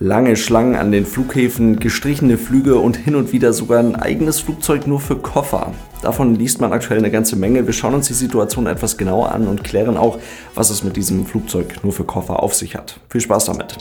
Lange Schlangen an den Flughäfen, gestrichene Flüge und hin und wieder sogar ein eigenes Flugzeug nur für Koffer. Davon liest man aktuell eine ganze Menge. Wir schauen uns die Situation etwas genauer an und klären auch, was es mit diesem Flugzeug nur für Koffer auf sich hat. Viel Spaß damit!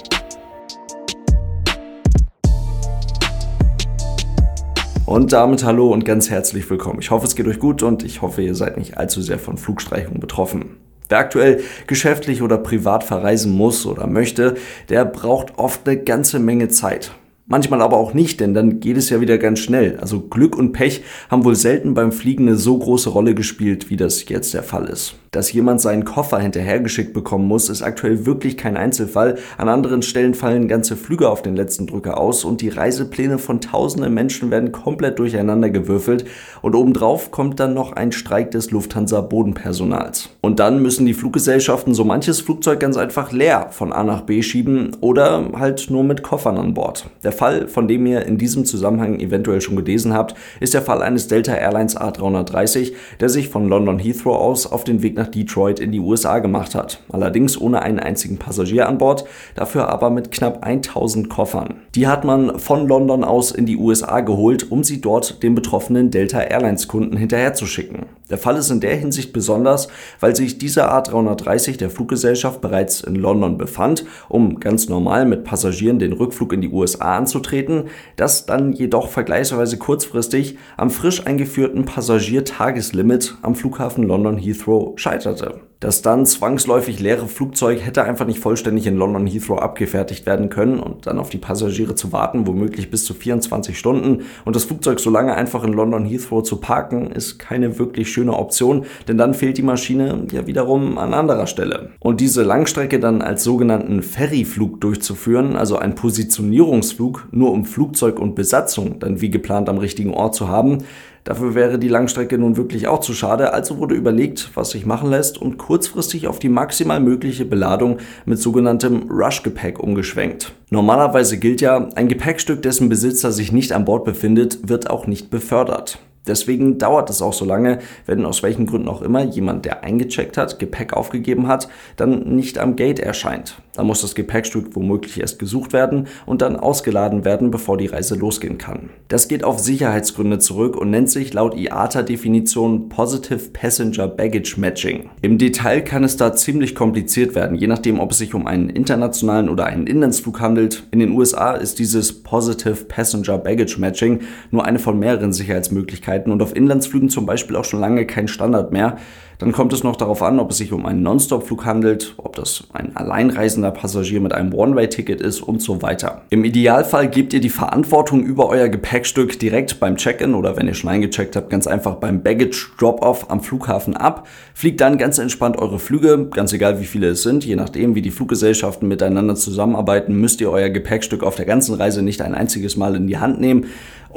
Und damit hallo und ganz herzlich willkommen. Ich hoffe, es geht euch gut und ich hoffe, ihr seid nicht allzu sehr von Flugstreichungen betroffen. Wer aktuell geschäftlich oder privat verreisen muss oder möchte, der braucht oft eine ganze Menge Zeit. Manchmal aber auch nicht, denn dann geht es ja wieder ganz schnell. Also Glück und Pech haben wohl selten beim Fliegen eine so große Rolle gespielt, wie das jetzt der Fall ist. Dass jemand seinen Koffer hinterhergeschickt bekommen muss, ist aktuell wirklich kein Einzelfall. An anderen Stellen fallen ganze Flüge auf den letzten Drücker aus und die Reisepläne von tausenden Menschen werden komplett durcheinander gewürfelt und obendrauf kommt dann noch ein Streik des Lufthansa Bodenpersonals. Und dann müssen die Fluggesellschaften so manches Flugzeug ganz einfach leer von A nach B schieben oder halt nur mit Koffern an Bord. Der Fall, von dem ihr in diesem Zusammenhang eventuell schon gelesen habt, ist der Fall eines Delta Airlines A330, der sich von London Heathrow aus auf den Weg nach Detroit in die USA gemacht hat. Allerdings ohne einen einzigen Passagier an Bord, dafür aber mit knapp 1000 Koffern. Die hat man von London aus in die USA geholt, um sie dort den betroffenen Delta Airlines Kunden hinterherzuschicken. Der Fall ist in der Hinsicht besonders, weil sich dieser A330 der Fluggesellschaft bereits in London befand, um ganz normal mit Passagieren den Rückflug in die USA anzutreten, das dann jedoch vergleichsweise kurzfristig am frisch eingeführten Passagiertageslimit am Flughafen London Heathrow scheiterte. Das dann zwangsläufig leere Flugzeug hätte einfach nicht vollständig in London Heathrow abgefertigt werden können und dann auf die Passagiere zu warten, womöglich bis zu 24 Stunden und das Flugzeug so lange einfach in London Heathrow zu parken, ist keine wirklich schöne Option, denn dann fehlt die Maschine ja wiederum an anderer Stelle. Und diese Langstrecke dann als sogenannten Ferryflug durchzuführen, also ein Positionierungsflug, nur um Flugzeug und Besatzung dann wie geplant am richtigen Ort zu haben, Dafür wäre die Langstrecke nun wirklich auch zu schade, also wurde überlegt, was sich machen lässt und kurzfristig auf die maximal mögliche Beladung mit sogenanntem Rush-Gepäck umgeschwenkt. Normalerweise gilt ja, ein Gepäckstück, dessen Besitzer sich nicht an Bord befindet, wird auch nicht befördert. Deswegen dauert es auch so lange, wenn aus welchen Gründen auch immer jemand, der eingecheckt hat, Gepäck aufgegeben hat, dann nicht am Gate erscheint. Dann muss das Gepäckstück womöglich erst gesucht werden und dann ausgeladen werden, bevor die Reise losgehen kann. Das geht auf Sicherheitsgründe zurück und nennt sich laut IATA-Definition Positive Passenger Baggage Matching. Im Detail kann es da ziemlich kompliziert werden, je nachdem, ob es sich um einen internationalen oder einen Inlandsflug handelt. In den USA ist dieses Positive Passenger Baggage Matching nur eine von mehreren Sicherheitsmöglichkeiten und auf Inlandsflügen zum Beispiel auch schon lange kein Standard mehr. Dann kommt es noch darauf an, ob es sich um einen Non-Stop-Flug handelt, ob das ein alleinreisender Passagier mit einem One-Way-Ticket ist und so weiter. Im Idealfall gebt ihr die Verantwortung über euer Gepäckstück direkt beim Check-in oder wenn ihr schon eingecheckt habt, ganz einfach beim Baggage Drop-Off am Flughafen ab. Fliegt dann ganz entspannt eure Flüge, ganz egal wie viele es sind, je nachdem wie die Fluggesellschaften miteinander zusammenarbeiten, müsst ihr euer Gepäckstück auf der ganzen Reise nicht ein einziges Mal in die Hand nehmen.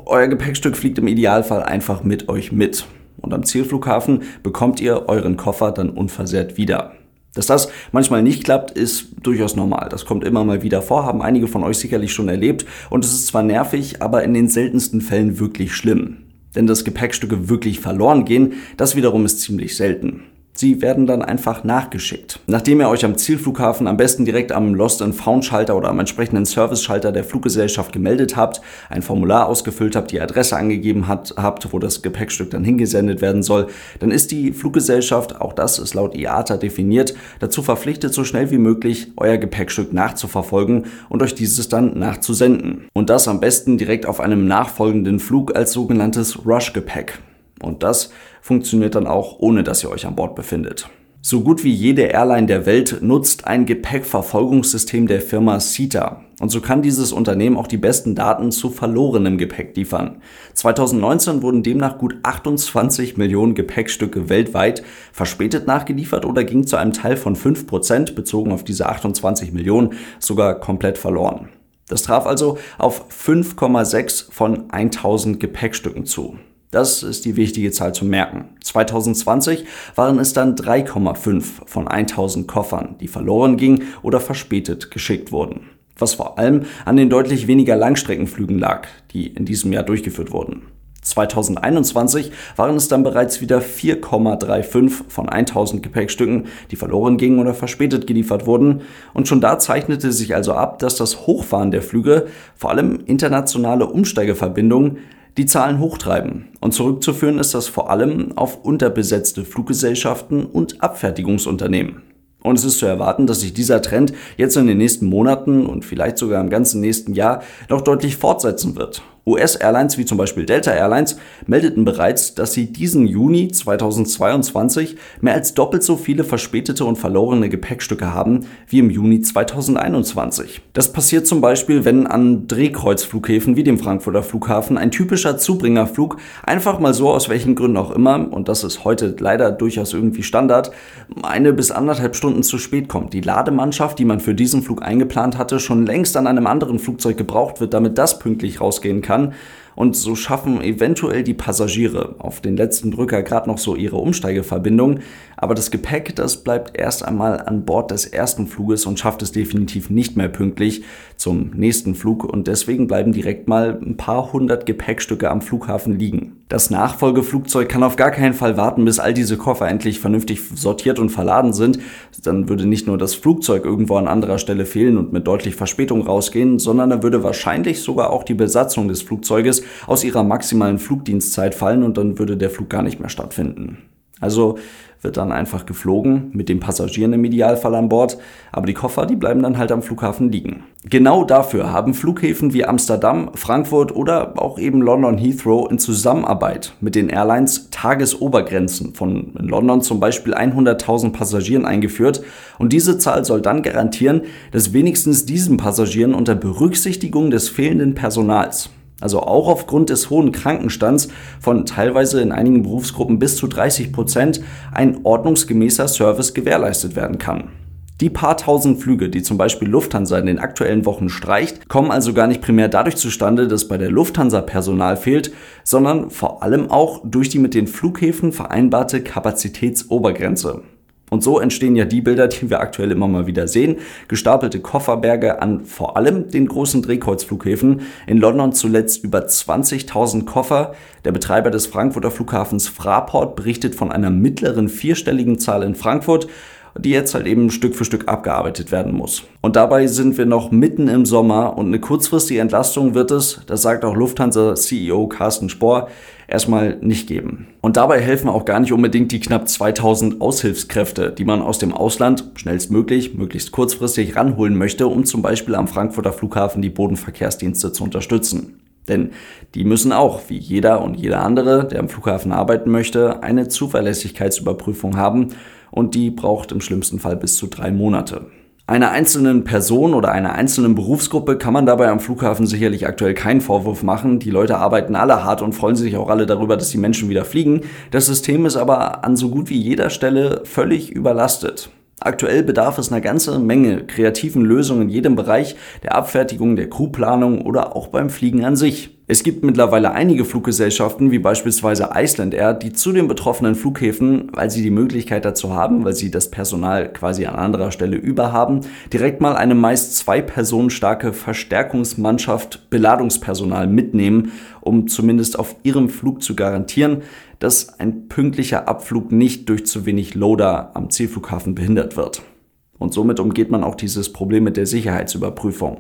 Euer Gepäckstück fliegt im Idealfall einfach mit euch mit. Und am Zielflughafen bekommt ihr euren Koffer dann unversehrt wieder. Dass das manchmal nicht klappt, ist durchaus normal. Das kommt immer mal wieder vor, haben einige von euch sicherlich schon erlebt. Und es ist zwar nervig, aber in den seltensten Fällen wirklich schlimm. Denn dass Gepäckstücke wirklich verloren gehen, das wiederum ist ziemlich selten. Sie werden dann einfach nachgeschickt. Nachdem ihr euch am Zielflughafen am besten direkt am Lost and Found Schalter oder am entsprechenden Service Schalter der Fluggesellschaft gemeldet habt, ein Formular ausgefüllt habt, die Adresse angegeben hat, habt, wo das Gepäckstück dann hingesendet werden soll, dann ist die Fluggesellschaft, auch das ist laut IATA definiert, dazu verpflichtet, so schnell wie möglich euer Gepäckstück nachzuverfolgen und euch dieses dann nachzusenden. Und das am besten direkt auf einem nachfolgenden Flug als sogenanntes Rush-Gepäck. Und das funktioniert dann auch, ohne dass ihr euch an Bord befindet. So gut wie jede Airline der Welt nutzt ein Gepäckverfolgungssystem der Firma CETA. Und so kann dieses Unternehmen auch die besten Daten zu verlorenem Gepäck liefern. 2019 wurden demnach gut 28 Millionen Gepäckstücke weltweit verspätet nachgeliefert oder ging zu einem Teil von 5% bezogen auf diese 28 Millionen sogar komplett verloren. Das traf also auf 5,6 von 1000 Gepäckstücken zu. Das ist die wichtige Zahl zu merken. 2020 waren es dann 3,5 von 1000 Koffern, die verloren gingen oder verspätet geschickt wurden. Was vor allem an den deutlich weniger Langstreckenflügen lag, die in diesem Jahr durchgeführt wurden. 2021 waren es dann bereits wieder 4,35 von 1000 Gepäckstücken, die verloren gingen oder verspätet geliefert wurden. Und schon da zeichnete sich also ab, dass das Hochfahren der Flüge, vor allem internationale Umsteigeverbindungen, die Zahlen hochtreiben. Und zurückzuführen ist das vor allem auf unterbesetzte Fluggesellschaften und Abfertigungsunternehmen. Und es ist zu erwarten, dass sich dieser Trend jetzt in den nächsten Monaten und vielleicht sogar im ganzen nächsten Jahr noch deutlich fortsetzen wird. US-Airlines wie zum Beispiel Delta Airlines meldeten bereits, dass sie diesen Juni 2022 mehr als doppelt so viele verspätete und verlorene Gepäckstücke haben wie im Juni 2021. Das passiert zum Beispiel, wenn an Drehkreuzflughäfen wie dem Frankfurter Flughafen ein typischer Zubringerflug einfach mal so aus welchen Gründen auch immer, und das ist heute leider durchaus irgendwie Standard, eine bis anderthalb Stunden zu spät kommt. Die Lademannschaft, die man für diesen Flug eingeplant hatte, schon längst an einem anderen Flugzeug gebraucht wird, damit das pünktlich rausgehen kann kann. Und so schaffen eventuell die Passagiere auf den letzten Drücker gerade noch so ihre Umsteigeverbindung. Aber das Gepäck, das bleibt erst einmal an Bord des ersten Fluges und schafft es definitiv nicht mehr pünktlich zum nächsten Flug. Und deswegen bleiben direkt mal ein paar hundert Gepäckstücke am Flughafen liegen. Das Nachfolgeflugzeug kann auf gar keinen Fall warten, bis all diese Koffer endlich vernünftig sortiert und verladen sind. Dann würde nicht nur das Flugzeug irgendwo an anderer Stelle fehlen und mit deutlich Verspätung rausgehen, sondern dann würde wahrscheinlich sogar auch die Besatzung des Flugzeuges aus ihrer maximalen Flugdienstzeit fallen und dann würde der Flug gar nicht mehr stattfinden. Also wird dann einfach geflogen, mit den Passagieren im Idealfall an Bord, aber die Koffer, die bleiben dann halt am Flughafen liegen. Genau dafür haben Flughäfen wie Amsterdam, Frankfurt oder auch eben London Heathrow in Zusammenarbeit mit den Airlines Tagesobergrenzen von in London zum Beispiel 100.000 Passagieren eingeführt und diese Zahl soll dann garantieren, dass wenigstens diesen Passagieren unter Berücksichtigung des fehlenden Personals also auch aufgrund des hohen Krankenstands von teilweise in einigen Berufsgruppen bis zu 30 Prozent ein ordnungsgemäßer Service gewährleistet werden kann. Die paar tausend Flüge, die zum Beispiel Lufthansa in den aktuellen Wochen streicht, kommen also gar nicht primär dadurch zustande, dass bei der Lufthansa Personal fehlt, sondern vor allem auch durch die mit den Flughäfen vereinbarte Kapazitätsobergrenze. Und so entstehen ja die Bilder, die wir aktuell immer mal wieder sehen. Gestapelte Kofferberge an vor allem den großen Drehkreuzflughäfen. In London zuletzt über 20.000 Koffer. Der Betreiber des Frankfurter Flughafens Fraport berichtet von einer mittleren vierstelligen Zahl in Frankfurt die jetzt halt eben Stück für Stück abgearbeitet werden muss. Und dabei sind wir noch mitten im Sommer und eine kurzfristige Entlastung wird es, das sagt auch Lufthansa CEO Carsten Spohr, erstmal nicht geben. Und dabei helfen auch gar nicht unbedingt die knapp 2000 Aushilfskräfte, die man aus dem Ausland schnellstmöglich, möglichst kurzfristig ranholen möchte, um zum Beispiel am Frankfurter Flughafen die Bodenverkehrsdienste zu unterstützen. Denn die müssen auch, wie jeder und jeder andere, der am Flughafen arbeiten möchte, eine Zuverlässigkeitsüberprüfung haben und die braucht im schlimmsten Fall bis zu drei Monate. Einer einzelnen Person oder einer einzelnen Berufsgruppe kann man dabei am Flughafen sicherlich aktuell keinen Vorwurf machen. Die Leute arbeiten alle hart und freuen sich auch alle darüber, dass die Menschen wieder fliegen. Das System ist aber an so gut wie jeder Stelle völlig überlastet. Aktuell bedarf es einer ganzen Menge kreativen Lösungen in jedem Bereich der Abfertigung, der Crewplanung oder auch beim Fliegen an sich. Es gibt mittlerweile einige Fluggesellschaften, wie beispielsweise Iceland Air, die zu den betroffenen Flughäfen, weil sie die Möglichkeit dazu haben, weil sie das Personal quasi an anderer Stelle überhaben, direkt mal eine meist zwei Personen starke Verstärkungsmannschaft Beladungspersonal mitnehmen, um zumindest auf ihrem Flug zu garantieren, dass ein pünktlicher Abflug nicht durch zu wenig Loader am Zielflughafen behindert wird. Und somit umgeht man auch dieses Problem mit der Sicherheitsüberprüfung.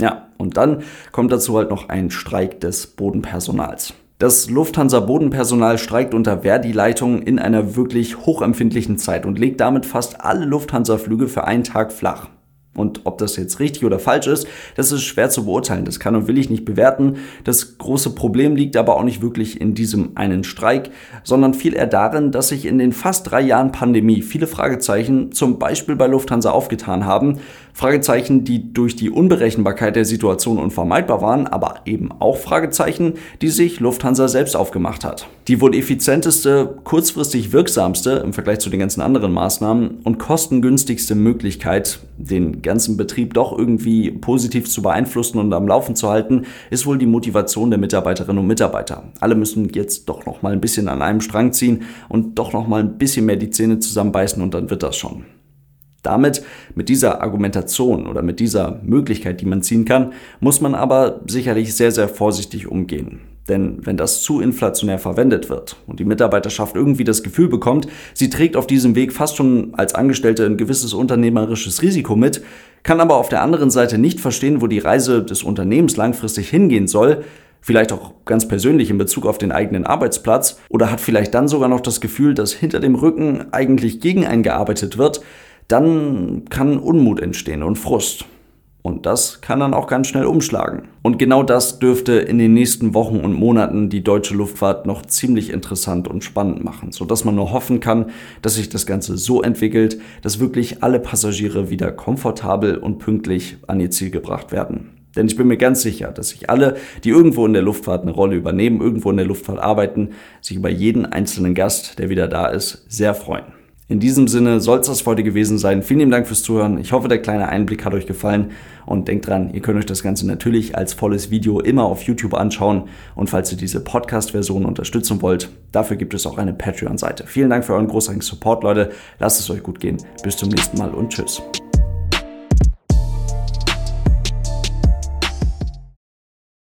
Ja, und dann kommt dazu halt noch ein Streik des Bodenpersonals. Das Lufthansa Bodenpersonal streikt unter Verdi-Leitung in einer wirklich hochempfindlichen Zeit und legt damit fast alle Lufthansa-Flüge für einen Tag flach. Und ob das jetzt richtig oder falsch ist, das ist schwer zu beurteilen. Das kann und will ich nicht bewerten. Das große Problem liegt aber auch nicht wirklich in diesem einen Streik, sondern viel eher darin, dass sich in den fast drei Jahren Pandemie viele Fragezeichen zum Beispiel bei Lufthansa aufgetan haben. Fragezeichen, die durch die Unberechenbarkeit der Situation unvermeidbar waren, aber eben auch Fragezeichen, die sich Lufthansa selbst aufgemacht hat. Die wohl effizienteste, kurzfristig wirksamste im Vergleich zu den ganzen anderen Maßnahmen und kostengünstigste Möglichkeit, den ganzen Betrieb doch irgendwie positiv zu beeinflussen und am Laufen zu halten, ist wohl die Motivation der Mitarbeiterinnen und Mitarbeiter. Alle müssen jetzt doch noch mal ein bisschen an einem Strang ziehen und doch noch mal ein bisschen mehr die Zähne zusammenbeißen und dann wird das schon. Damit, mit dieser Argumentation oder mit dieser Möglichkeit, die man ziehen kann, muss man aber sicherlich sehr, sehr vorsichtig umgehen. Denn wenn das zu inflationär verwendet wird und die Mitarbeiterschaft irgendwie das Gefühl bekommt, sie trägt auf diesem Weg fast schon als Angestellte ein gewisses unternehmerisches Risiko mit, kann aber auf der anderen Seite nicht verstehen, wo die Reise des Unternehmens langfristig hingehen soll, vielleicht auch ganz persönlich in Bezug auf den eigenen Arbeitsplatz oder hat vielleicht dann sogar noch das Gefühl, dass hinter dem Rücken eigentlich gegen einen gearbeitet wird, dann kann Unmut entstehen und Frust. Und das kann dann auch ganz schnell umschlagen. Und genau das dürfte in den nächsten Wochen und Monaten die deutsche Luftfahrt noch ziemlich interessant und spannend machen, sodass man nur hoffen kann, dass sich das Ganze so entwickelt, dass wirklich alle Passagiere wieder komfortabel und pünktlich an ihr Ziel gebracht werden. Denn ich bin mir ganz sicher, dass sich alle, die irgendwo in der Luftfahrt eine Rolle übernehmen, irgendwo in der Luftfahrt arbeiten, sich über jeden einzelnen Gast, der wieder da ist, sehr freuen. In diesem Sinne soll es das heute gewesen sein. Vielen lieben Dank fürs Zuhören. Ich hoffe, der kleine Einblick hat euch gefallen. Und denkt dran, ihr könnt euch das Ganze natürlich als volles Video immer auf YouTube anschauen. Und falls ihr diese Podcast-Version unterstützen wollt, dafür gibt es auch eine Patreon-Seite. Vielen Dank für euren großartigen Support, Leute. Lasst es euch gut gehen. Bis zum nächsten Mal und tschüss.